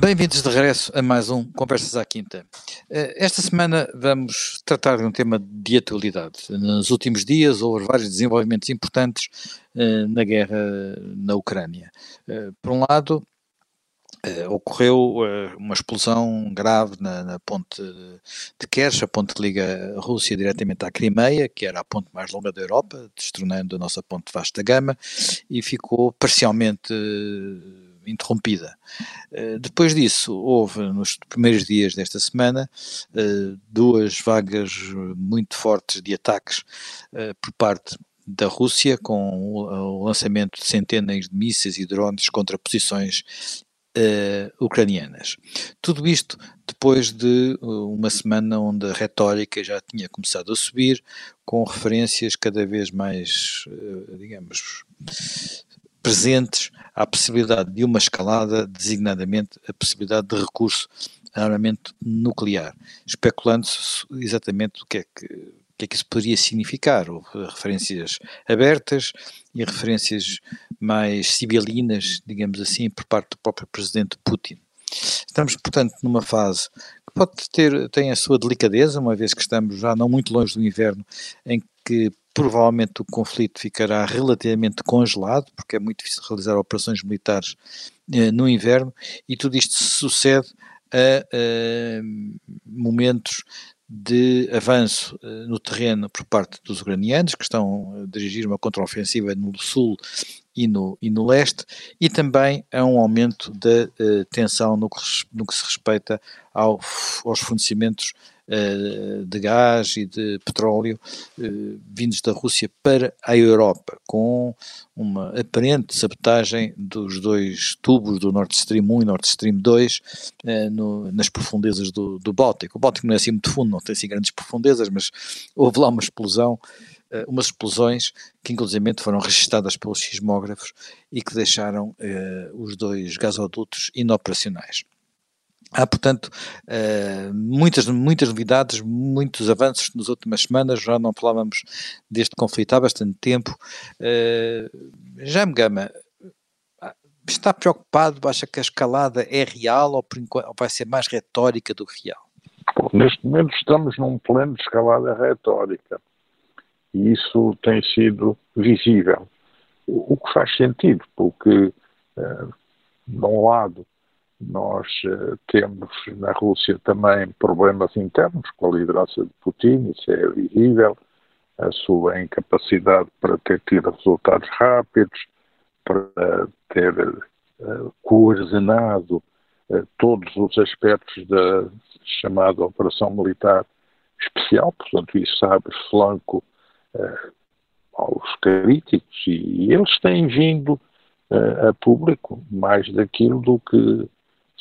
Bem-vindos de regresso a mais um Conversas à Quinta. Eh, esta semana vamos tratar de um tema de atualidade. Nos últimos dias houve vários desenvolvimentos importantes eh, na guerra na Ucrânia. Eh, por um lado, ocorreu uma explosão grave na, na, ponte de Kerch, a ponte que liga a Rússia diretamente à Crimeia, que era a ponte mais longa da Europa, destronando a nossa ponte de vasta gama, e ficou parcialmente interrompida. Uh, depois disso, houve nos primeiros dias desta semana uh, duas vagas muito fortes de ataques uh, por parte da Rússia, com o, lançamento de centenas de mísseis e drones contra posições ucranianas. Tudo isto depois de uma semana onde a retórica já tinha começado a subir, com referências cada vez mais, digamos, presentes à possibilidade de uma escalada, designadamente a possibilidade de recurso a armamento nuclear, especulando-se exatamente o que é que, o que é que isso poderia significar. Houve referências abertas e referências mais civilinas, digamos assim, por parte do próprio presidente Putin. Estamos, portanto, numa fase que pode ter, tem a sua delicadeza, uma vez que estamos já não muito longe do inverno, em que provavelmente o conflito ficará relativamente congelado, porque é muito difícil realizar operações militares eh, no inverno, e tudo isto sucede a, a momentos de avanço uh, no terreno por parte dos ucranianos, que estão a dirigir uma contraofensiva no sul e no, e no leste, e também a um aumento da uh, tensão no que, no que, se respeita ao, aos fornecimentos de gás e de petróleo vindos da Rússia para a Europa, com uma aparente sabotagem dos dois tubos do Nord Stream 1 e Nord Stream 2 no, nas profundezas do, do Báltico. O Báltico não é assim muito fundo, não tem assim grandes profundezas, mas houve lá uma explosão umas explosões que inclusive foram registradas pelos sismógrafos e que deixaram os dois gasodutos inoperacionais. Há, portanto, uh, muitas, muitas novidades, muitos avanços nas últimas semanas, já não falávamos deste conflito há bastante tempo. Uh, Jaime Gama, está preocupado, acha que a escalada é real ou, ou vai ser mais retórica do que real? Neste momento estamos num plano de escalada retórica e isso tem sido visível. O, que faz sentido, porque, uh, de um lado, nós uh, temos na Rússia também problemas internos com a liderança de Putin, isso é visível, a sua incapacidade para ter tido resultados rápidos, para ter uh, coordenado uh, todos os aspectos da chamada operação militar especial, portanto, isso abre flanco aos críticos e, eles têm vindo a público mais daquilo do que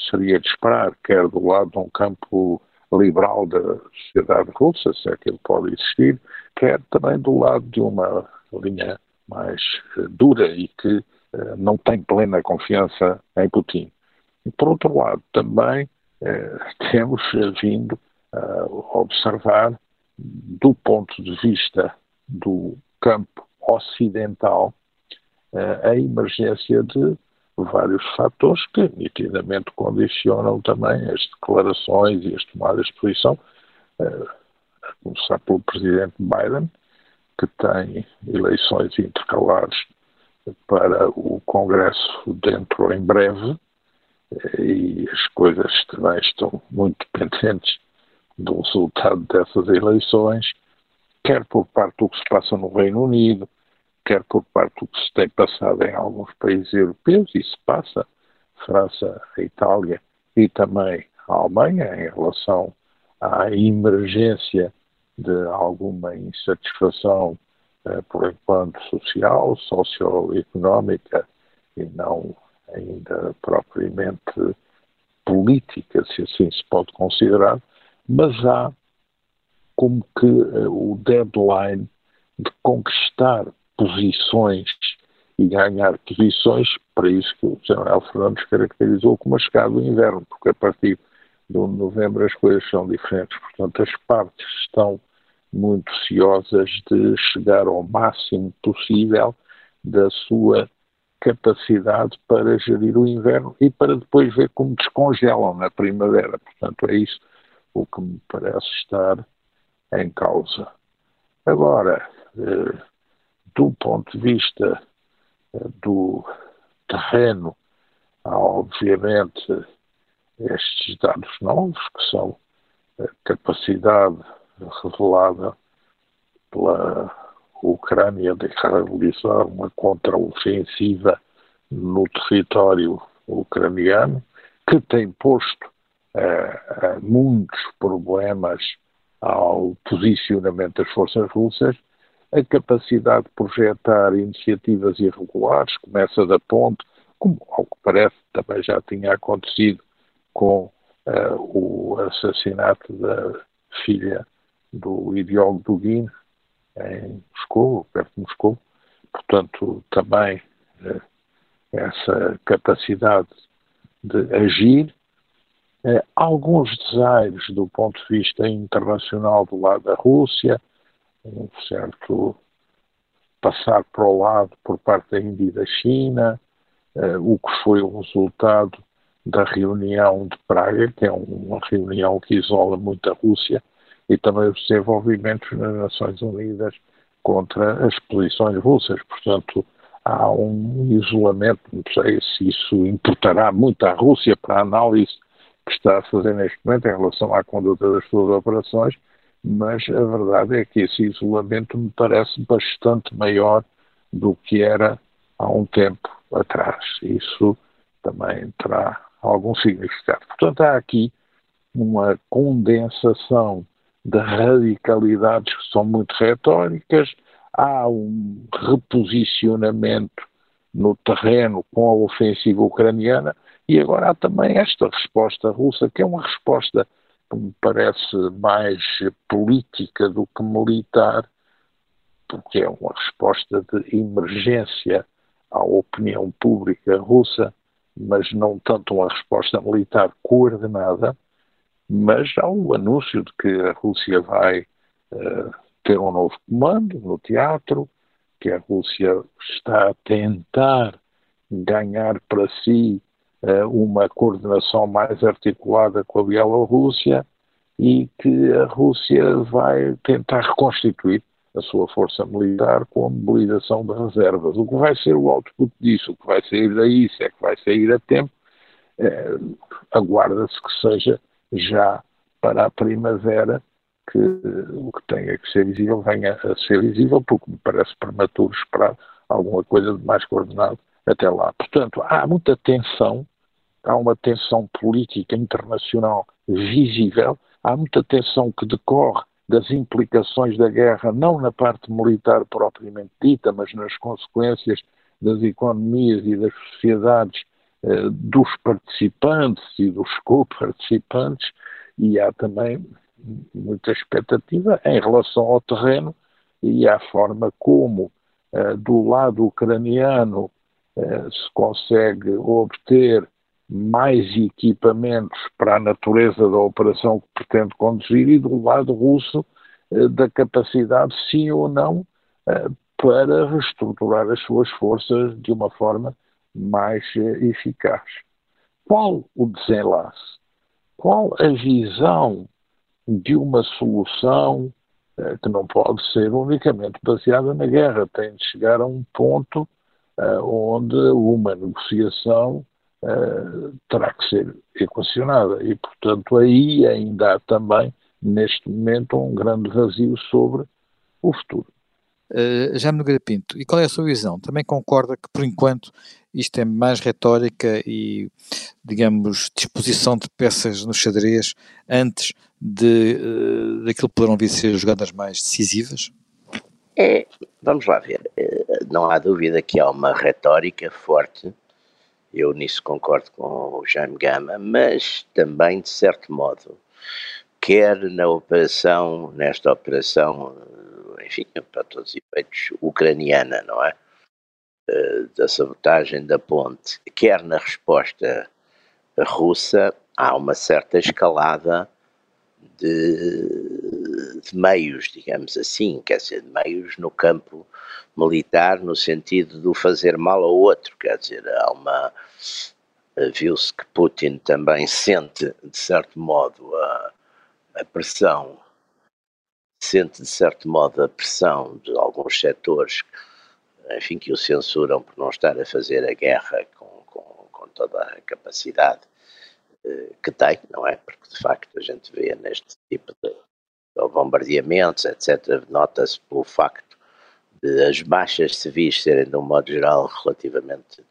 seria de esperar, quer do lado de um campo liberal da sociedade russa, se é pode existir, quer também do lado de uma linha mais uh, dura e que uh, não tem plena confiança em Putin. E, por outro lado, também uh, temos vindo a observar, do ponto de vista do campo ocidental eh, a emergência de vários fatores que nitidamente condicionam também as declarações e as tomadas de posição, eh, a começar pelo presidente Biden, que tem eleições intercalares para o Congresso dentro em breve, eh, e as coisas também estão muito dependentes do resultado dessas eleições, quer por parte do que se passa no Reino Unido, quer por parte do que se tem passado em alguns países europeus, e se passa, França, Itália e também a Alemanha, em relação à emergência de alguma insatisfação, eh, por enquanto, social, socioeconómica e não ainda propriamente política, se assim se pode considerar, mas há como que uh, o deadline de conquistar posições e ganhar posições, para isso que o general Fernandes caracterizou como a chegada do inverno, porque a partir de novembro as coisas são diferentes. Portanto, as partes estão muito ciosas de chegar ao máximo possível da sua capacidade para gerir o inverno e para depois ver como descongelam na primavera. Portanto, é isso o que me parece estar em causa. Agora, eh, do ponto de vista eh, do terreno, há obviamente estes dados novos, que são a capacidade revelada pela Ucrânia de realizar uma contraofensiva no território ucraniano, que tem posto uh, muitos problemas ao posicionamento das forças russas, a capacidade de projetar iniciativas irregulares, começa da ponte, como ao que parece também já tinha acontecido com uh, o assassinato da filha do ideólogo Dugin em Moscou, perto de Moscou. Portanto, também uh, essa capacidade de agir. Uh, alguns desaires do ponto de vista internacional do lado da Rússia, um certo passar para o lado por parte da Índia e da China, uh, o que foi o resultado da reunião de Praga, que é uma reunião que isola muito a Rússia, e também os desenvolvimentos nas Nações Unidas contra as posições russas. Portanto, há um isolamento, não sei se isso importará muito à Rússia para a análise que está a fazer neste momento em relação à conduta das suas operações, mas a verdade é que esse isolamento me parece bastante maior do que era há um tempo atrás. Isso também terá algum significado. Portanto, há aqui uma condensação de radicalidades que são muito retóricas, há um reposicionamento no terreno com a ofensiva ucraniana e agora há também esta resposta russa, que é uma resposta que me parece mais política do que militar, porque é uma resposta de emergência à opinião pública russa mas não tanto uma resposta militar coordenada, mas há o anúncio de que a Rússia vai uh, ter um novo comando no teatro, que a Rússia está a tentar ganhar para si uma coordenação mais articulada com a Bielorrússia e que a Rússia vai tentar reconstituir a sua força militar com a mobilização de reservas. O que vai ser o output disso, o que vai sair daí, se é que vai sair a tempo, é, aguarda-se que seja já para a primavera que o que tenha que ser visível venha a ser visível, porque me parece prematuro esperar alguma coisa de mais coordenado até lá. Portanto, há muita tensão, há uma tensão política internacional visível, há muita tensão que decorre das implicações da guerra, não na parte militar propriamente dita, mas nas consequências das economias e das sociedades eh, dos participantes e dos co-participantes, e há também muita expectativa em relação ao terreno e à forma como, eh, do lado ucraniano, eh, se consegue obter mais equipamentos para a natureza da operação que pretende conduzir e do lado russo eh, da capacidade, sim ou não, eh, para reestruturar as suas forças de uma forma mais eh, eficaz. Qual o desenlace? Qual a visão de uma solução que não pode ser unicamente baseada na guerra? Tem de chegar a um ponto onde uma negociação uh, terá que ser equacionada. E, portanto, aí ainda há também, neste momento, um grande vazio sobre o futuro. Uh, Jaime Nogueira Pinto, e qual é a sua visão? Também concorda que, por enquanto, isto é mais retórica e, digamos, disposição de peças no xadrez antes de, uh, daquilo que poderão vir a ser jogadas mais decisivas? É, vamos lá ver. Não há dúvida que há uma retórica forte eu nisso concordo com o Jaime Gama, mas também, de certo modo, quer na operação, nesta operação, enfim, para todos os efeitos, ucraniana, não é? Eh, da sabotagem da ponte, quer na resposta russa, há uma certa escalada de, de meios, digamos assim, quer dizer, de meios no campo militar, no sentido de fazer mal ao outro, quer dizer, há uma. Viu-se que Putin também sente, de certo modo, a, a pressão, sente, de certo modo, a pressão de alguns setores, enfim, que o censuram por não estar a fazer a guerra com, com, com toda a capacidade eh, que tem, não é? Porque de facto a gente vê neste tipo de, de bombardeamentos, etc., nota-se pelo facto de as baixas civis serem, de um modo geral, relativamente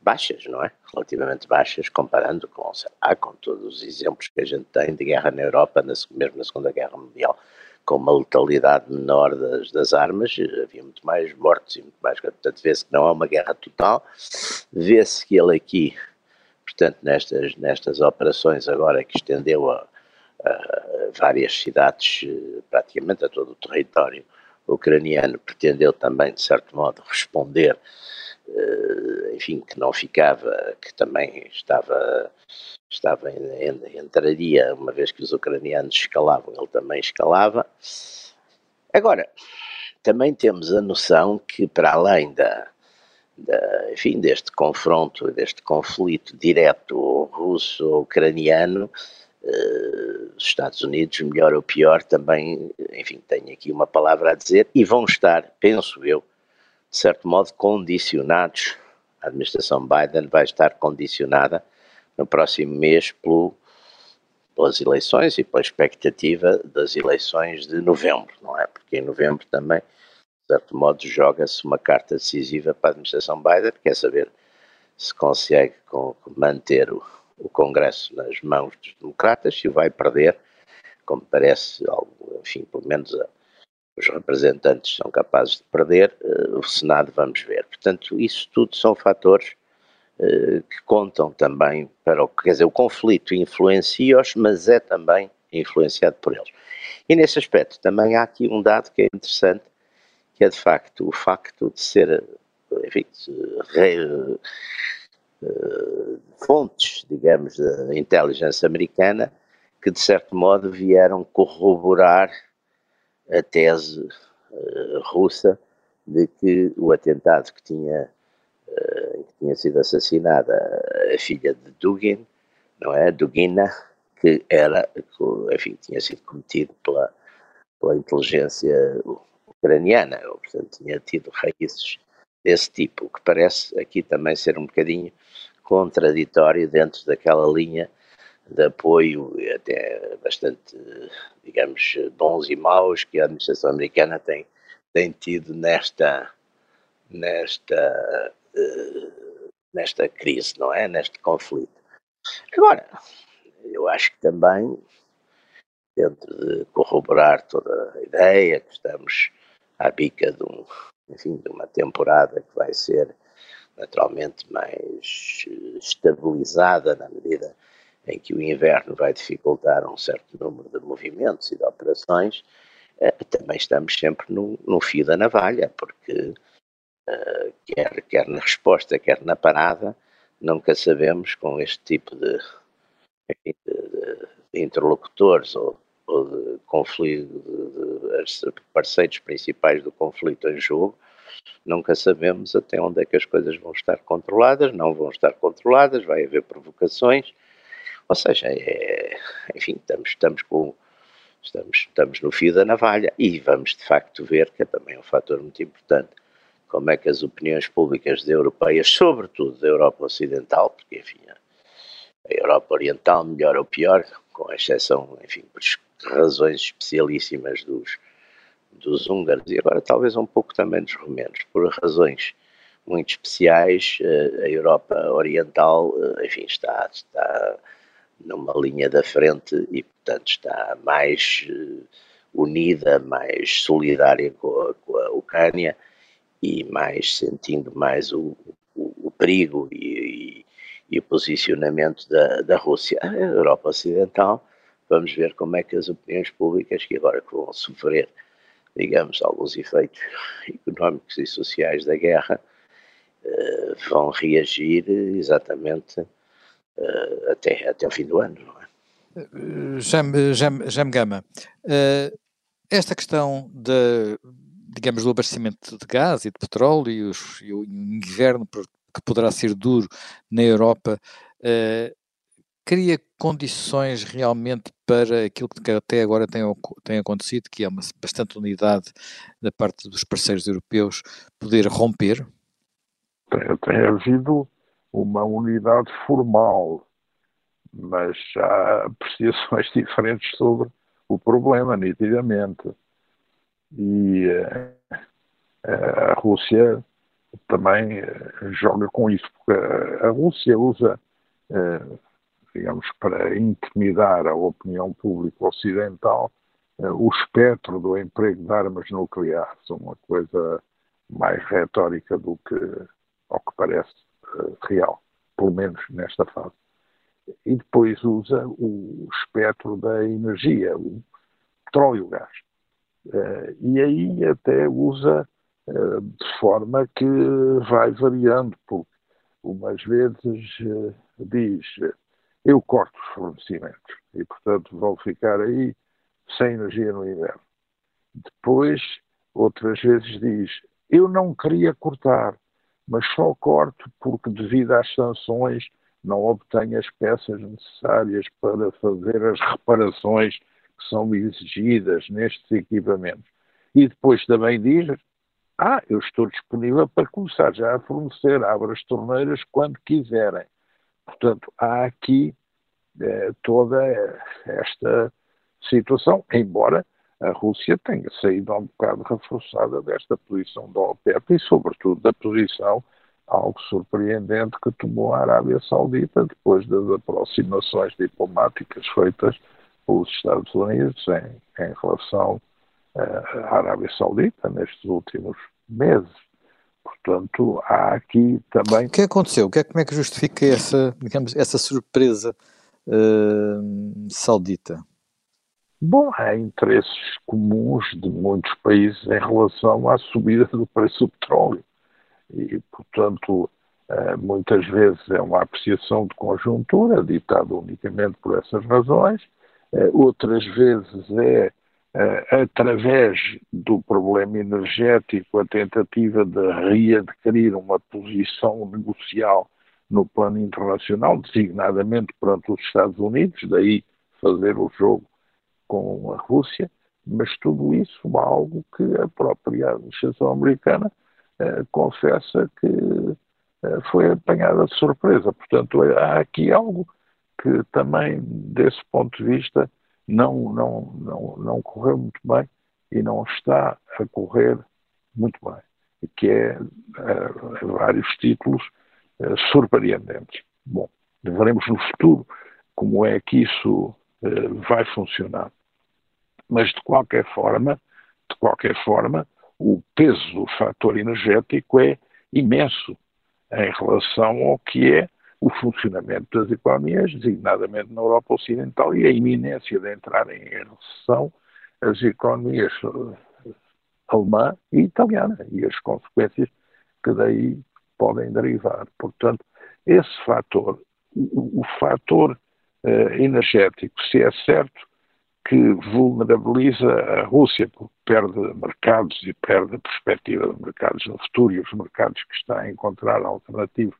baixas, não é? Relativamente baixas, comparando com, lá, com todos os exemplos que a gente tem de guerra na Europa, na, mesmo na Segunda Guerra Mundial, com uma letalidade menor das, das armas, havia muito mais mortes e muito mais. Portanto, vê-se que não é uma guerra total, vê-se que ele aqui portanto, nestas, nestas operações agora que estendeu a, a várias cidades, eh, praticamente a todo o território ucraniano, pretendeu também, de certo modo, responder, eh, enfim, que não ficava, que também estava, estava entraria, uma vez que os ucranianos escalavam, ele também escalava. Agora, também temos a noção que, para além da, enfim, deste confronto, deste conflito direto russo-ucraniano, eh, os Estados Unidos, melhor ou pior, também, enfim, têm aqui uma palavra a dizer e vão estar, penso eu, de certo modo, condicionados. A administração Biden vai estar condicionada no próximo mês pelo, pelas eleições e pela expectativa das eleições de novembro, não é? Porque em novembro também de certo modo, joga-se uma carta decisiva para a administração Biden, quer saber se consegue manter o, o Congresso nas mãos dos democratas, se o vai perder, como parece, enfim, pelo menos a, os representantes são capazes de perder, uh, o Senado vamos ver. Portanto, isso tudo são fatores uh, que contam também para o que, quer dizer, o conflito influencia-os, mas é também influenciado por eles. E nesse aspecto também há aqui um dado que é interessante, que é de facto o facto de ser, enfim, fontes, digamos, da inteligência americana que de certo modo vieram corroborar a tese uh, russa de que o atentado que tinha, uh, que tinha sido assassinada a filha de Dugin, não é, Dugina, que era, enfim, tinha sido cometido pela, pela inteligência ucraniana, ou, portanto tinha tido raízes desse tipo, que parece aqui também ser um bocadinho contraditório dentro daquela linha de apoio até bastante, digamos, bons e maus que a administração americana tem, tem tido nesta, nesta, uh, nesta crise, não é? Neste conflito. Agora, eu acho que também, dentro de corroborar toda a ideia que estamos à bica de, um, enfim, de uma temporada que vai ser naturalmente mais eh, estabilizada na medida em que o inverno vai dificultar um certo número de movimentos e de operações, eh, também estamos sempre no, no fio da navalha, porque uh, quer, quer na resposta, quer na parada, nunca sabemos com este tipo de, de, de, interlocutores ou ou de conflito, de, de, parceiros principais do conflito em jogo, nunca sabemos até onde é que as coisas vão estar controladas, não vão estar controladas, vai haver provocações, ou seja, é, enfim, estamos, estamos, com, estamos, estamos no fio da navalha e vamos de facto ver, que é também um fator muito importante, como é que as opiniões públicas europeias, sobretudo da Europa Ocidental, porque enfim, a Europa Oriental, melhor ou pior, com exceção, enfim, razões especialíssimas dos, dos húngaros e agora talvez um pouco também dos romenos, por razões muito especiais, eh, a Europa Oriental, eh, enfim, está, está numa linha da frente e, portanto, está mais eh, unida, mais solidária com a, com a Ucrânia e mais sentindo mais o, o, o perigo e, e, e, o posicionamento da, da Rússia. A Europa Ocidental vamos ver como é que as opiniões públicas, que agora vão sofrer, digamos, alguns efeitos económicos e sociais da guerra, uh, vão reagir exatamente uh, até, até o fim do ano, não é? Jam, Jam, Gama, esta questão de, digamos, do abastecimento de gás e de petróleo e, os, e o inverno que poderá ser duro na Europa, cria condições realmente para aquilo que até agora tem, tem acontecido, que é uma bastante unidade da parte dos parceiros europeus, poder romper? Tem, tem havido uma unidade formal, mas há apreciações diferentes sobre o problema, nitidamente. E uh, a Rússia também uh, joga com isso, porque a Rússia usa digamos, para intimidar a opinião pública ocidental, eh, o espectro do emprego de armas nucleares, uma coisa mais retórica do que, ao que parece, eh, real, pelo menos nesta fase. E depois usa o espectro da energia, o petróleo e o gás. Eh, e aí até usa de forma que vai variando, porque umas vezes diz eu corto os fornecimentos e, portanto, vão ficar aí sem energia no inverno. Depois, outras vezes diz, eu não queria cortar, mas só corto porque, devido às sanções, não obtenho as peças necessárias para fazer as reparações que são exigidas nestes equipamentos. E depois também diz, ah, eu estou disponível para começar já a fornecer, abra as torneiras quando quiserem. Portanto, há aqui eh, toda esta situação, embora a Rússia tenha saído um bocado reforçada desta posição da OPEP e, sobretudo, da posição algo surpreendente que tomou a Arábia Saudita depois das aproximações diplomáticas feitas pelos Estados Unidos em, em relação uh, à Arábia Saudita nestes últimos meses. Portanto, há aqui também. O que aconteceu? O que é, como é que justifica essa, digamos, essa surpresa uh, saudita? Bom, há interesses comuns de muitos países em relação à subida do preço do petróleo. E, portanto, uh, muitas vezes é uma apreciação de conjuntura, ditada unicamente por essas razões, uh, outras vezes é através do problema energético, a tentativa de readquirir uma posição negocial no plano internacional, designadamente perante os Estados Unidos, daí fazer o jogo com a Rússia, mas tudo isso é algo que a própria administração americana eh, confessa que eh, foi apanhada de surpresa. Portanto, há aqui algo que também, desse ponto de vista, não, não, não, não correu muito bem e não está a correr muito bem, que é, eh, vários títulos, eh, surpreendentes. Bom, veremos no futuro como é que isso eh, vai funcionar. Mas de qualquer forma, de qualquer forma, o peso do fator energético é imenso em relação ao que é o funcionamento das economias, designadamente na Europa Ocidental, e a iminência de entrar em recessão as economias eh, alemã e italiana e as consequências que daí podem derivar. Portanto, esse fator, o, o fator uh, energético, se é certo que vulnerabiliza a Rússia, porque perde mercados e perde a perspectiva de mercados no futuro, e os mercados que está a encontrar alternativos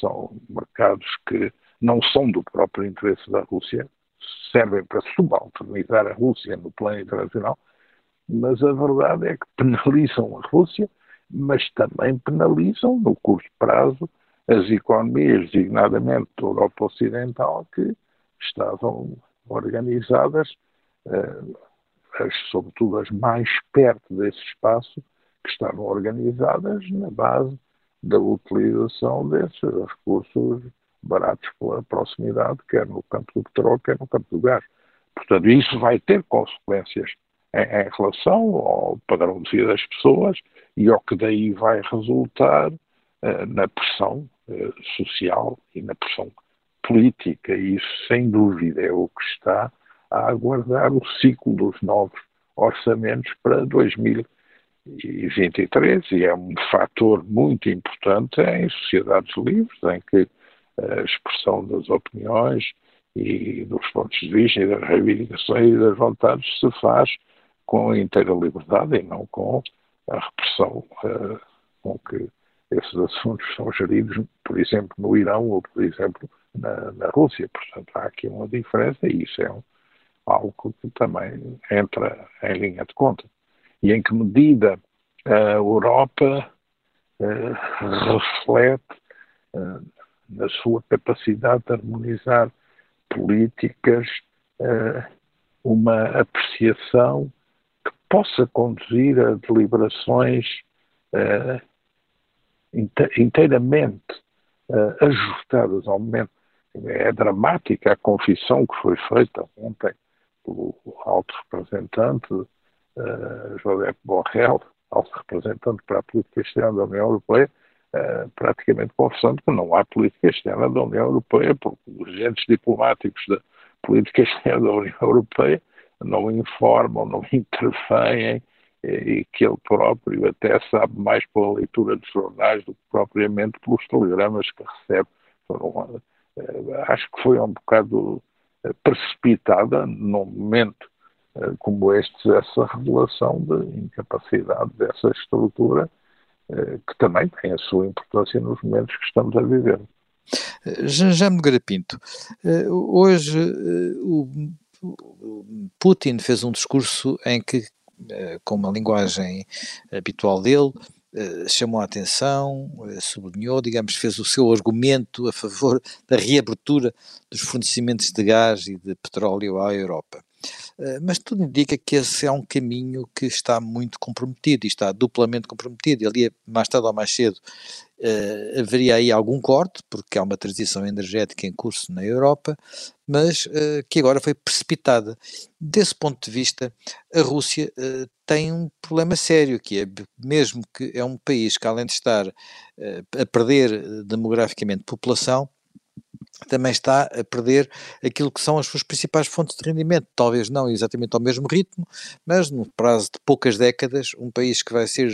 são mercados que não são do próprio interesse da Rússia, servem para subalternizar a Rússia no plano internacional, mas a verdade é que penalizam a Rússia mas também penalizam, no curto prazo, as economias, designadamente da Europa Ocidental, que estavam organizadas, eh, as, sobretudo as mais perto desse espaço, que estavam organizadas na base da utilização desses recursos baratos pela proximidade, quer no campo do petróleo, quer no campo do gás. Portanto, isso vai ter consequências em, em relação ao padrão de vida das pessoas e ao que daí vai resultar uh, na pressão uh, social e na pressão política. E isso, sem dúvida, é o que está a aguardar o ciclo dos novos orçamentos para 2023 e é um fator muito importante em sociedades livres em que a expressão das opiniões e dos pontos de vista e das reivindicações e das vontades se faz com inteira liberdade e não com a repressão uh, com que esses assuntos são geridos, por exemplo, no Irão ou, por exemplo, na, na Rússia. Portanto, há aqui uma diferença e isso é um, algo que também entra em linha de conta. E em que medida a Europa uh, reflete na sua capacidade de harmonizar políticas uma apreciação que possa conduzir a deliberações inteiramente ajustadas ao momento. É dramática a confissão que foi feita ontem pelo alto representante uh, Borrell, alto representante para a política externa da União Europeia, uh, praticamente confessando que não há política externa da União Europeia, porque os agentes diplomáticos da política externa da União Europeia não informam, não intervêm e que ele próprio até sabe mais pela leitura dos jornais do que propriamente pelos telegramas que recebe. Foram, eh, acho que foi um bocado precipitada num momento eh, como este, essa revelação de incapacidade dessa estrutura, eh, que também tem a sua importância nos momentos que estamos a viver. Nogueira Pinto, eh, hoje o Putin fez um discurso em que, com uma linguagem habitual dele, chamou a atenção, sublinhou, digamos, fez o seu argumento a favor da reabertura dos fornecimentos de gás e de petróleo à Europa. Eh, mas tudo indica que esse é um caminho que está muito comprometido e está duplamente comprometido. Ali, mais tarde ou mais cedo, uh, haveria aí algum corte, porque há uma transição energética em curso na Europa, mas uh, que agora foi precipitada. Desse ponto de vista, a Rússia uh, tem um problema sério, que é, mesmo que é um país que, além de estar a perder demograficamente população, também está a perder aquilo que são as suas principais fontes de rendimento. Talvez não exatamente ao mesmo ritmo, mas no prazo de poucas décadas, um país que vai ser,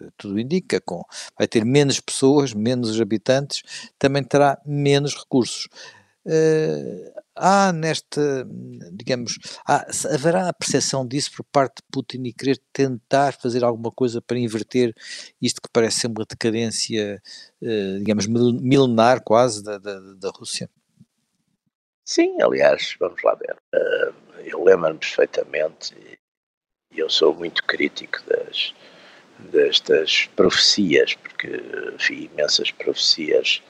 eh, tudo indica, com, vai ter menos pessoas, menos habitantes, também terá menos recursos. Uh, há nesta, digamos, há, haverá a percepção disso por parte de Putin e querer tentar fazer alguma coisa para inverter isto que parece ser uma decadência, uh, digamos, milenar quase da, da, da, Rússia? Sim, aliás, vamos lá ver. Uh, eu lembro-me perfeitamente, e eu sou muito crítico das, destas profecias, porque vi imensas profecias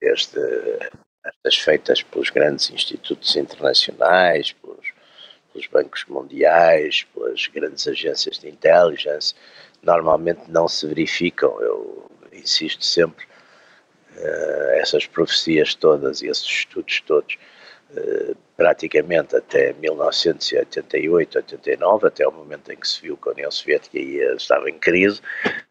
desde estas feitas pelos grandes institutos internacionais, pelos, pelos, bancos mundiais, pelas grandes agências de intelligence, normalmente não se verificam. Eu insisto sempre, uh, essas profecias todas e esses estudos todos praticamente até 1988, 89, até o momento em que se viu que a União Soviética ia, estava em crise,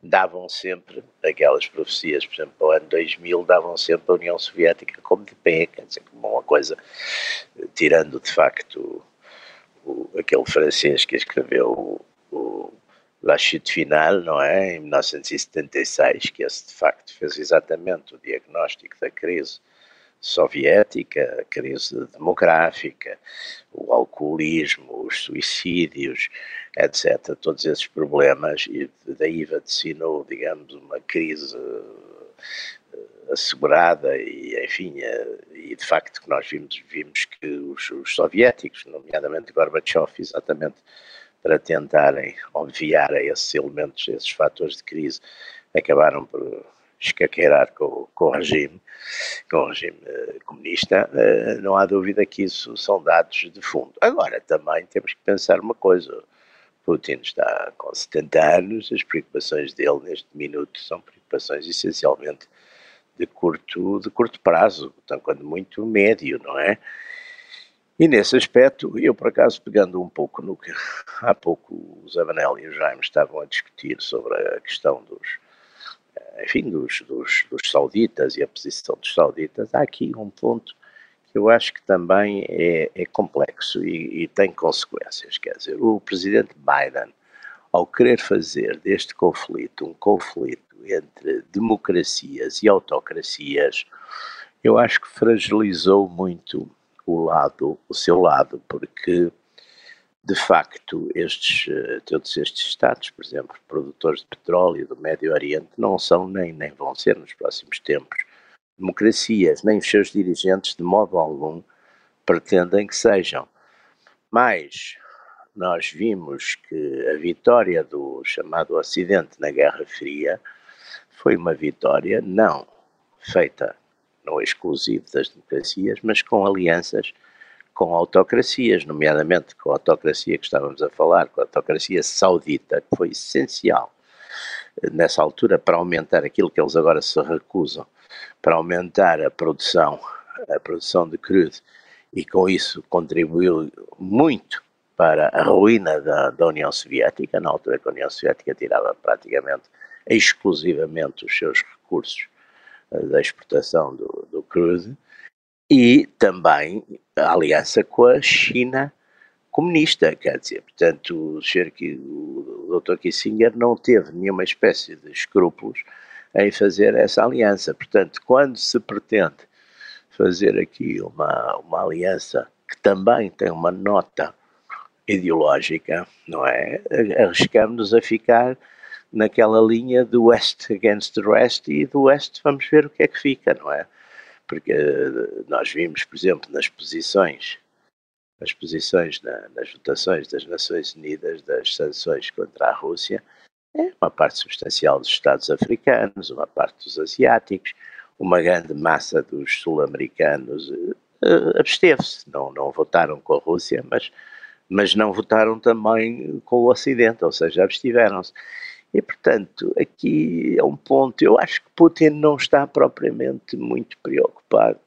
davam sempre aquelas profecias, por exemplo, para o ano 2000, davam sempre a União Soviética como de pé, quer dizer, como uma coisa, tirando de facto o, aquele francês que escreveu o, o La Chute Final, não é, em 1976, que esse de facto fez exatamente o diagnóstico da crise soviética, a crise demográfica, o alcoolismo, os suicídios, etc. Todos esses problemas, e daí vaticinou, digamos, uma crise eh, assegurada e, enfim, eh, e de facto que nós vimos, vimos que os, os soviéticos, nomeadamente Gorbachev, exatamente para tentarem obviar a esses elementos, esses fatores de crise, acabaram por escaqueirar com, com o regime, com o regime uh, comunista, uh, não há dúvida que isso são dados de fundo. Agora, também temos que pensar uma coisa, Putin está com 70 anos, as preocupações dele neste minuto são preocupações essencialmente de curto, de curto prazo, então, quando muito médio, não é? E nesse aspecto, eu por acaso pegando um pouco no que há pouco o Zavanel e o Jaime estavam a discutir sobre a questão dos, enfim, dos, dos, dos, sauditas e a posição dos sauditas, há aqui um ponto que eu acho que também é, é complexo e, e, tem consequências. Quer dizer, o presidente Biden, ao querer fazer deste conflito um conflito entre democracias e autocracias, eu acho que fragilizou muito o lado, o seu lado, porque de facto, estes, eh, todos estes Estados, por exemplo, produtores de petróleo do Médio Oriente, não são nem, nem vão ser nos próximos tempos democracias, nem os seus dirigentes, de modo algum, pretendem que sejam. Mas nós vimos que a vitória do chamado Ocidente na Guerra Fria foi uma vitória não feita no exclusivo das democracias, mas com alianças com autocracias, nomeadamente com a autocracia que estávamos a falar, com a autocracia saudita, que foi essencial eh, nessa altura para aumentar aquilo que eles agora se recusam, para aumentar a produção, a produção de crudo, e com isso contribuiu muito para a ruína da, da União Soviética, na altura que a União Soviética tirava praticamente exclusivamente os seus recursos eh, da exportação do, do crudo, e também a aliança com a China comunista, quer dizer, portanto, o, Dr. Kissinger não teve nenhuma espécie de escrúpulos em fazer essa aliança. Portanto, quando se pretende fazer aqui uma, uma aliança que também tem uma nota ideológica, não é? Arriscamos-nos a ficar naquela linha do West against the West e do West vamos ver o que é que fica, não é? Porque eh, nós vimos, por exemplo, nas posições, nas posições, na, nas votações das Nações Unidas das sanções contra a Rússia, é uma parte substancial dos Estados africanos, uma parte dos asiáticos, uma grande massa dos sul-americanos uh, absteve-se, não, não votaram com a Rússia, mas, mas não votaram também com o Ocidente, ou seja, abstiveram-se. E, portanto, aqui é um ponto. Eu acho que Putin não está propriamente muito preocupado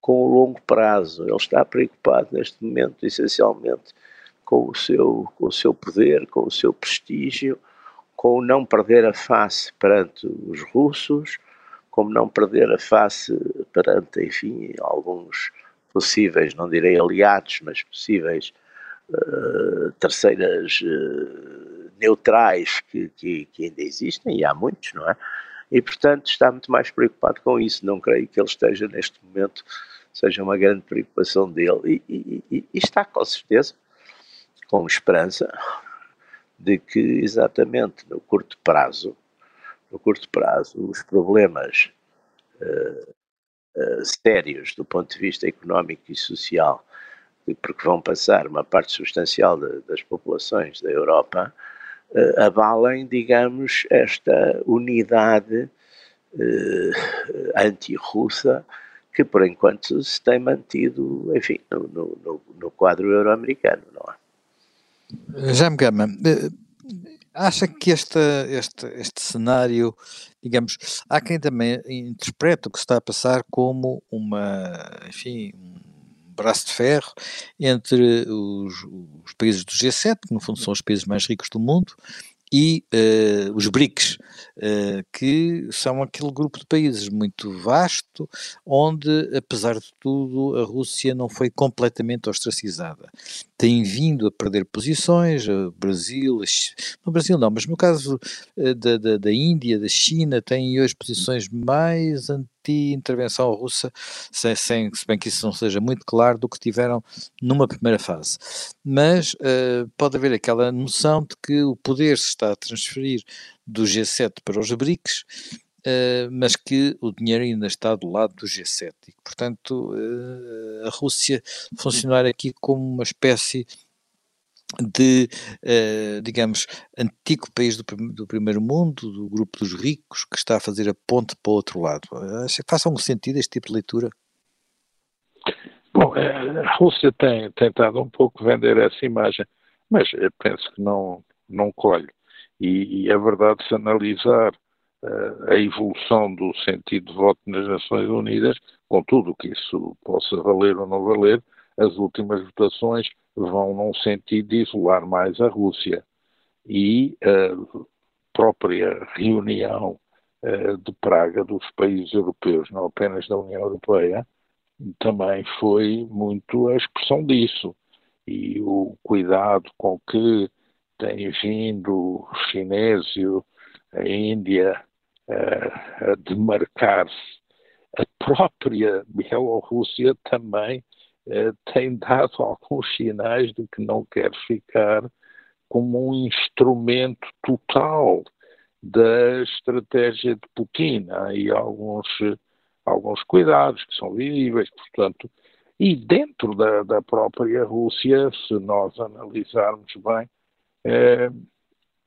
com o longo prazo. Ele está preocupado neste momento, essencialmente, com o seu, com o seu poder, com o seu prestígio, com não perder a face perante os russos, como não perder a face perante, enfim, alguns possíveis, não direi aliados, mas possíveis uh, terceiras uh, neutrais que, que, que, ainda existem, e há muitos, não é? E, portanto, está muito mais preocupado com isso. Não creio que ele esteja, neste momento, seja uma grande preocupação dele. E, e, e está, com certeza, com esperança de que, exatamente no curto prazo, no curto prazo, os problemas uh, uh, sérios do ponto de vista económico e social, porque vão passar uma parte substancial de, das populações da Europa, uh, abalem, digamos, esta unidade anti-russa que, por enquanto, se tem mantido, enfim, no, no, no quadro euro-americano, não é? Já me Gama, Acha que este, este, este cenário, digamos, há quem também interpreta o que está a passar como uma, enfim, braço de ferro entre os, os países do G7, que no fundo são os países mais ricos do mundo, e uh, os BRICS, uh, que são aquele grupo de países muito vasto, onde, apesar de tudo, a Rússia não foi completamente ostracizada. Tem vindo a perder posições, o Brasil, no Brasil não, mas no caso uh, da, da, da, Índia, da China, têm hoje posições mais anti-intervenção russa, sem, sem, se bem que isso não seja muito claro, do que tiveram numa primeira fase. Mas pode haver aquela noção de que o poder se está a transferir do G7 para os BRICS, uh, mas que o dinheiro ainda está do lado do G7 e que, portanto, uh, a Rússia funcionar aqui como uma espécie de, uh, digamos, antigo país do, do, primeiro mundo, do grupo dos ricos, que está a fazer a ponte para o outro lado. Acho que faça algum sentido este tipo de leitura? Bom, a Rússia tem tentado um pouco vender essa imagem, mas penso que não, não colhe. E, e é verdade, se analisar uh, a evolução do sentido de voto nas Nações Unidas, com tudo o que isso possa valer ou não valer, as últimas votações vão num sentido de isolar mais a Rússia. E a própria reunião uh, de Praga dos países europeus, não apenas da União Europeia, também foi muito a expressão disso. E o cuidado com que tem vindo o chinésio, a Índia, a demarcar-se. A própria Bielorrússia também eh, tem dado alguns sinais de que não quer ficar como um instrumento total da estratégia de Putin. Há aí alguns, alguns cuidados que são visíveis, portanto, e dentro da, da própria Rússia, se nós analisarmos bem, eh,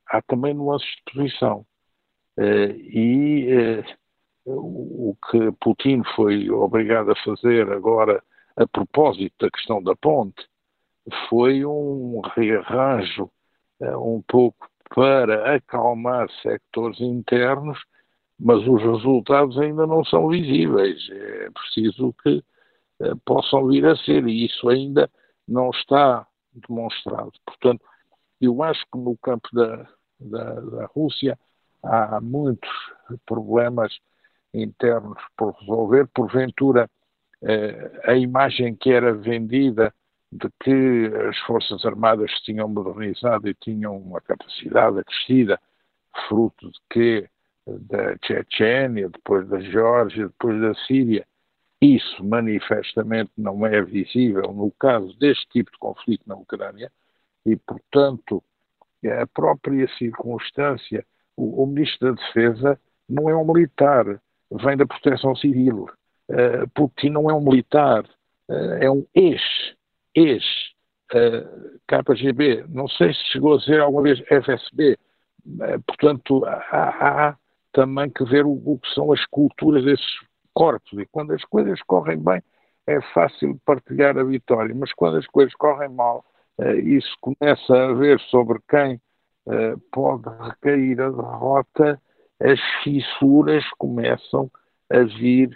há também nuances de. Eh, e eh, o que Putin foi obrigado a fazer agora, a propósito da questão da ponte, foi um rearranjo eh, um pouco para acalmar sectores internos, mas os resultados ainda não são visíveis. É preciso que eh, possam vir a ser, e isso ainda não está demonstrado. Portanto, eu acho que no campo da, da, da Rússia há muitos problemas internos por resolver. Porventura, a imagem que era vendida de que as Forças Armadas tinham modernizado e tinham uma capacidade acrescida, fruto de que da Chechênia, depois da Geórgia, depois da Síria, isso manifestamente não é visível no caso deste tipo de conflito na Ucrânia e, portanto, a própria circunstância, o, o Ministro da Defesa não é um militar, vem da proteção civil. Uh, Putin não é um militar, uh, é um ex, ex uh, KGB. Não sei se chegou a ser alguma vez FSB. portanto, há, há, também que ver o, o, que são as culturas desses corpos. E quando as coisas correm bem, é fácil partilhar a vitória. Mas quando as coisas correm mal, isso começa a ver sobre quem pode recair a derrota as fissuras começam a vir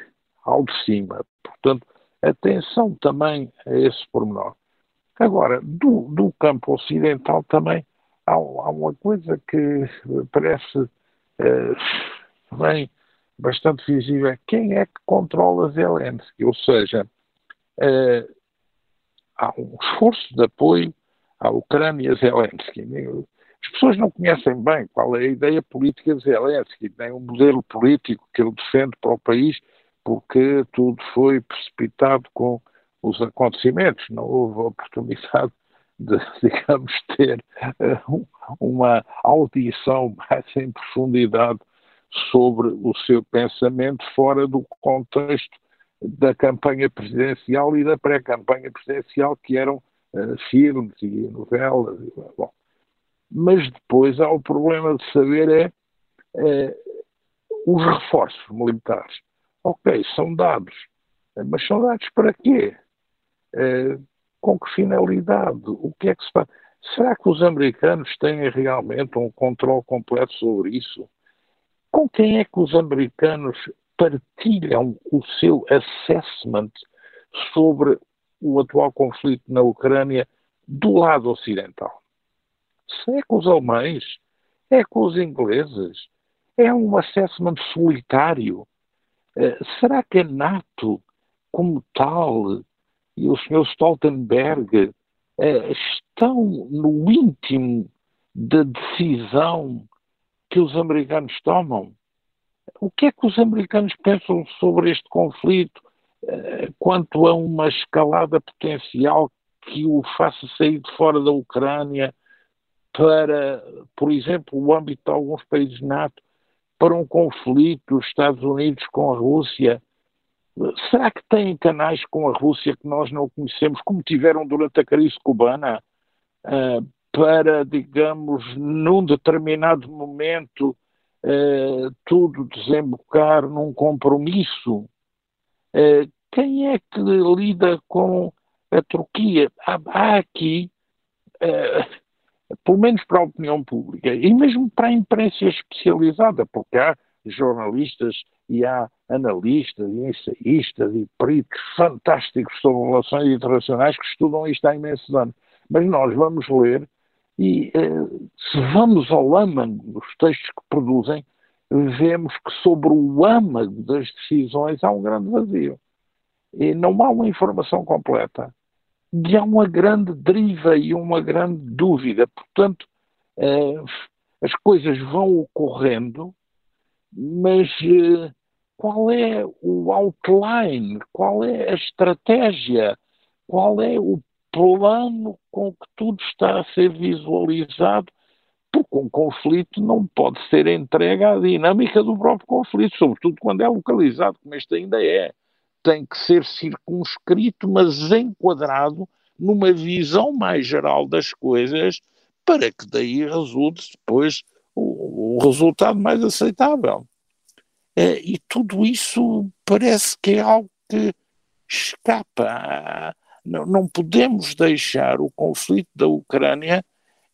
ao de cima. Portanto, atenção também a esse pormenor. Agora, do, do campo ocidental também há, há, uma coisa que parece eh, bem bastante visível. Quem é que controla Zelensky? Ou seja, eh, há um esforço de apoio à Ucrânia Zelensky. As pessoas não conhecem bem qual é a ideia política de Zelensky, nem o modelo político que ele defende para o país, porque tudo foi precipitado com os acontecimentos. Não houve oportunidade de, digamos, ter uh, uma audição mais em profundidade sobre o seu pensamento fora do contexto da campanha presidencial e da pré-campanha presidencial, que eram uh, filmes e novelas. E, bom, mas depois há o problema de saber é, é os reforços militares. Ok, são dados, mas são dados para quê? É, com que finalidade? O que é que se faz? Será que os americanos têm realmente um controle completo sobre isso? Com quem é que os americanos partilham o seu assessment sobre o atual conflito na Ucrânia do lado ocidental? Se é com os alemães, é com os ingleses, é um assessment solitário. Uh, será que a NATO, como tal, e o Sr. Stoltenberg uh, estão no íntimo da decisão que os americanos tomam? O que é que os americanos pensam sobre este conflito uh, quanto a uma escalada potencial que o faça sair de fora da Ucrânia? para, por exemplo, o âmbito de alguns países NATO, para um conflito dos Estados Unidos com a Rússia? Será que têm canais com a Rússia que nós não conhecemos, como tiveram durante a crise cubana, uh, para, digamos, num determinado momento, uh, tudo desembocar num compromisso? Uh, quem é que lida com a Turquia? Há aqui pelo menos para a opinião pública e mesmo para a imprensa especializada, porque há jornalistas e há analistas e ensaístas e peritos fantásticos sobre relações internacionais que estudam isto há imensos anos. Mas nós vamos ler e eh, se vamos ao âmago dos textos que produzem, vemos que sobre o âmago das decisões há um grande vazio. E não há uma informação completa e há uma grande deriva e uma grande dúvida. Portanto, eh, as coisas vão ocorrendo, mas eh, qual é o outline, qual é a estratégia, qual é o plano com que tudo está a ser visualizado, porque um conflito não pode ser entregue à dinâmica do próprio conflito, sobretudo quando é localizado, como este ainda é. Tem que ser circunscrito, mas enquadrado numa visão mais geral das coisas, para que daí resulte depois o, o resultado mais aceitável. É, e tudo isso parece que é algo que escapa. Não, não podemos deixar o conflito da Ucrânia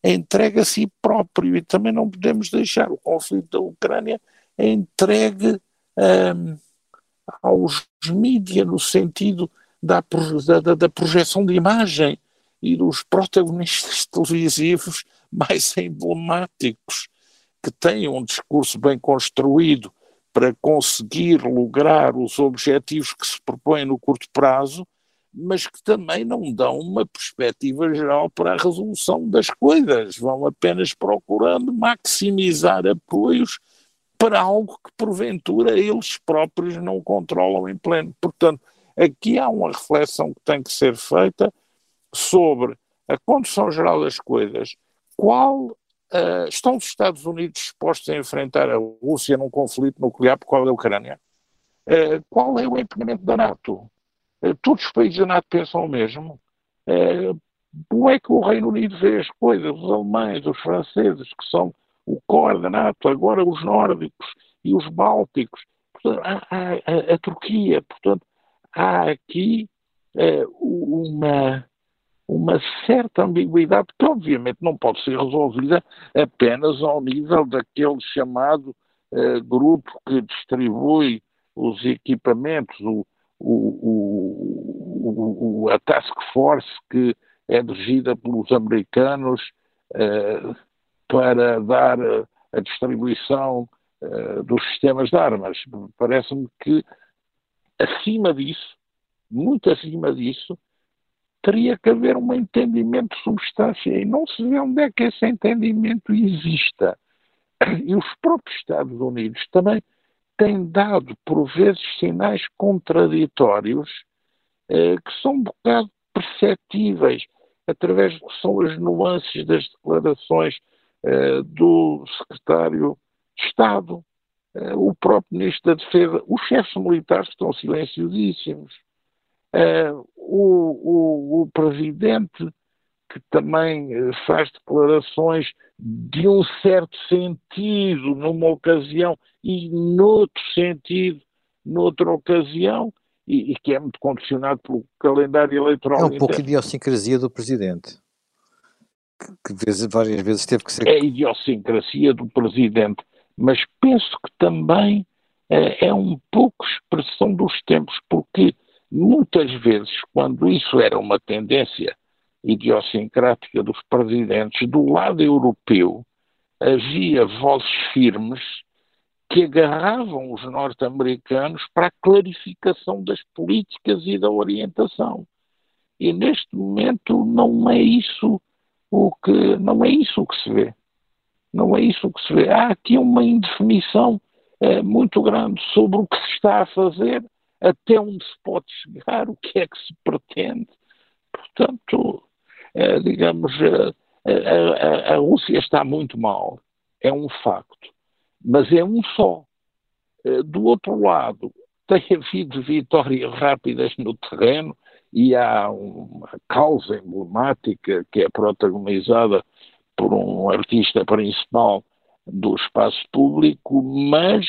entregue a si próprio e também não podemos deixar o conflito da Ucrânia entregue um, aos mídias no sentido da, da, da, projeção de imagem e dos protagonistas televisivos mais emblemáticos que têm um discurso bem construído para conseguir lograr os objetivos que se propõem no curto prazo, mas que também não dão uma perspectiva geral para a resolução das coisas, vão apenas procurando maximizar apoios para algo que porventura eles próprios não controlam em pleno. Portanto, aqui há uma reflexão que tem que ser feita sobre a condição geral das coisas, qual Uh, estão os Estados Unidos dispostos a enfrentar a Rússia num conflito nuclear por causa da Ucrânia? Uh, qual é o empenhamento da NATO? Uh, todos os países da NATO pensam o mesmo? como é que o Reino Unido vê as coisas? Os alemães, os franceses, que são o core da NATO, agora os nórdicos e os bálticos, portanto, a, a, Turquia, portanto, há aqui uma uma certa ambiguidade que obviamente não pode ser resolvida apenas ao nível daquele chamado uh, grupo que distribui os equipamentos, o, o, o, a task force que é dirigida pelos americanos uh, para dar a distribuição uh, dos sistemas de armas. Parece-me que acima disso, muito acima disso, teria que haver um entendimento de substância e não se vê onde é que esse entendimento exista. E os próprios Estados Unidos também têm dado, por vezes, sinais contraditórios eh, que são um bocado perceptíveis através do que são as nuances das declarações eh, do secretário de Estado, eh, o próprio ministro da Defesa, os chefes militares estão silenciosíssimos. Uh, o, o, o, presidente, que também eh, faz declarações de um certo sentido numa ocasião e noutro sentido noutra ocasião, e, e que é muito condicionado pelo calendário eleitoral. É um pouco idiosincrasia do presidente, que, várias vezes teve que ser. É a idiosincrasia do presidente, mas penso que também é, é um pouco expressão dos tempos, porque Muitas vezes, quando isso era uma tendência idiosincrática dos presidentes, do lado europeu havia vozes firmes que agarravam os norte-americanos para a clarificação das políticas e da orientação. E neste momento não é isso o que não é isso que se vê. Não é isso que se vê. Há aqui uma indefinição eh, muito grande sobre o que se está a fazer até onde se pode chegar, o que é que se pretende. Portanto, é, digamos, a, a, a, Rússia está muito mal, é um facto, mas é um só. Eh, do outro lado, tem havido vitórias rápidas no terreno e há uma causa emblemática que é protagonizada por um artista principal do espaço público, mas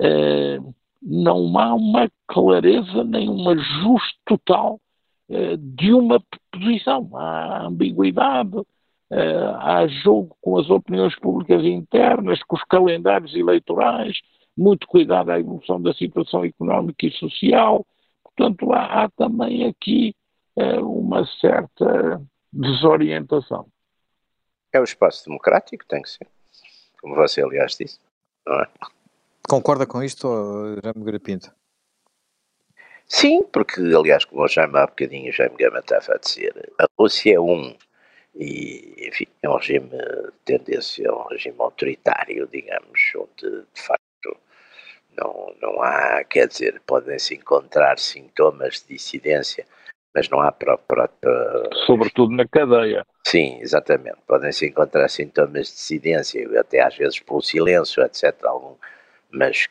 eh, não há uma clareza nem um ajuste total eh, de uma posição. Há ambiguidade, eh, há jogo com as opiniões públicas internas, com os calendários eleitorais, muito cuidado à evolução da situação económica e social. Portanto, há, há também aqui eh, uma certa desorientação. É o espaço democrático, tem que ser. Como você, aliás, disse. Não é? Concorda com isto, Jaime Garapinto? Sim, porque, aliás, como o Jaime há bocadinho, o Jaime Gama estava a dizer, a Rússia é um, e, enfim, é um regime de tendência, é um regime autoritário, digamos, onde, de facto, não, não há, quer dizer, podem-se encontrar sintomas de dissidência, mas não há própria. Sobretudo na cadeia. Sim, exatamente. Podem-se encontrar sintomas de dissidência, até às vezes pelo silêncio, etc. Algum, mas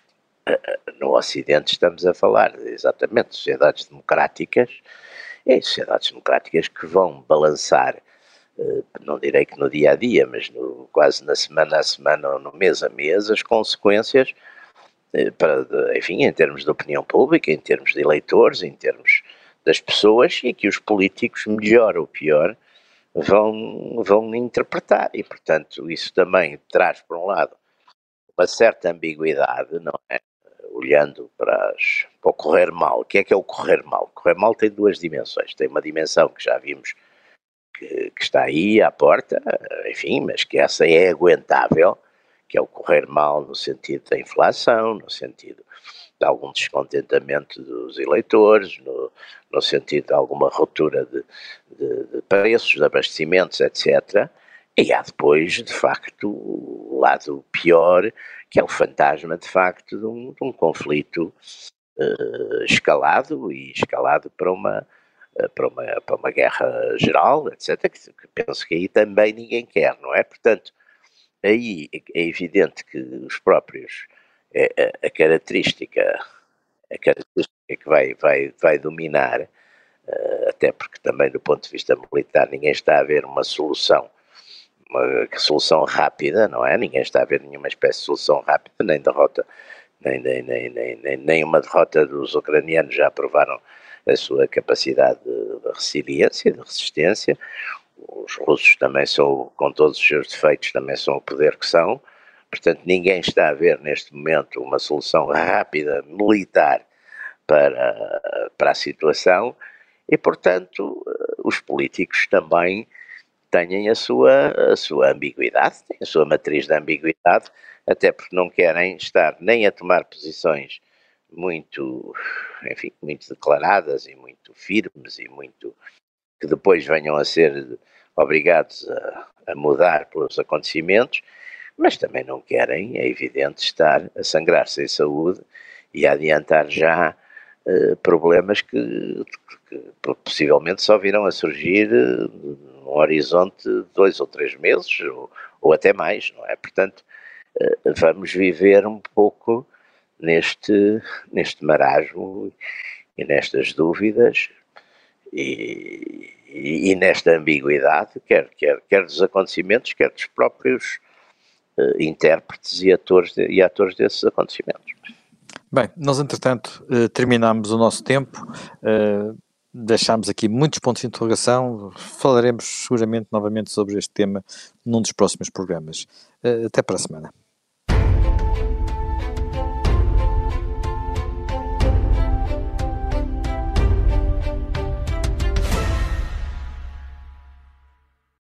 uh, no Ocidente estamos a falar exatamente de sociedades democráticas, e sociedades democráticas que vão balançar, uh, não direi que no dia a dia, mas no, quase na semana a semana ou no mês a mês, as consequências, para, enfim, em termos de opinião pública, em termos de eleitores, em termos das pessoas e que os políticos, melhor ou pior, vão, vão interpretar. E, portanto, isso também traz, por um lado, uma certa ambiguidade, não é? Olhando para, as, para o correr mal. O que é que é o correr mal? O correr mal tem duas dimensões. Tem uma dimensão que já vimos que, que está aí à porta, enfim, mas que essa é aguentável, que é o correr mal no sentido da inflação, no sentido de algum descontentamento dos eleitores, no, no sentido de alguma ruptura de, de, de, preços, de abastecimentos, etc. E há depois, de facto, o lado pior, que é o fantasma, de facto, de um, de um conflito uh, escalado e escalado para uma, uh, para, uma, para uma guerra geral, etc., que, que penso que aí também ninguém quer, não é? Portanto, aí é evidente que os próprios é, a, é, a característica, a característica que vai, vai, vai dominar, uh, até porque também do ponto de vista militar ninguém está a ver uma solução, uma solução rápida, não é? Ninguém está a ver nenhuma espécie de solução rápida, nem derrota, nem, nem, nem, nem, nem uma derrota dos ucranianos já provaram a sua capacidade de resiliência, de resistência. Os russos também são, com todos os seus defeitos, também são o poder que são. Portanto, ninguém está a ver neste momento uma solução rápida, militar, para, para a situação e, portanto, os políticos também têm a sua, a sua ambiguidade, têm a sua matriz de ambiguidade, até porque não querem estar nem a tomar posições muito, enfim, muito declaradas e muito firmes e muito que depois venham a ser obrigados a, a mudar pelos acontecimentos, mas também não querem, é evidente, estar a sangrar-se em saúde e a adiantar já uh, problemas que, que, possivelmente só virão a surgir uh, num horizonte de dois ou três meses, ou, ou até mais, não é? Portanto, uh, vamos viver um pouco neste, neste marasmo e nestas dúvidas e, e, nesta ambiguidade, quer, quer, quer dos acontecimentos, quer dos próprios uh, intérpretes e atores, de, e atores desses acontecimentos. Bem, nós entretanto uh, terminamos o nosso tempo, uh, deixámos aqui muitos pontos de interrogação, falaremos seguramente novamente sobre este tema num dos próximos programas. até para a semana.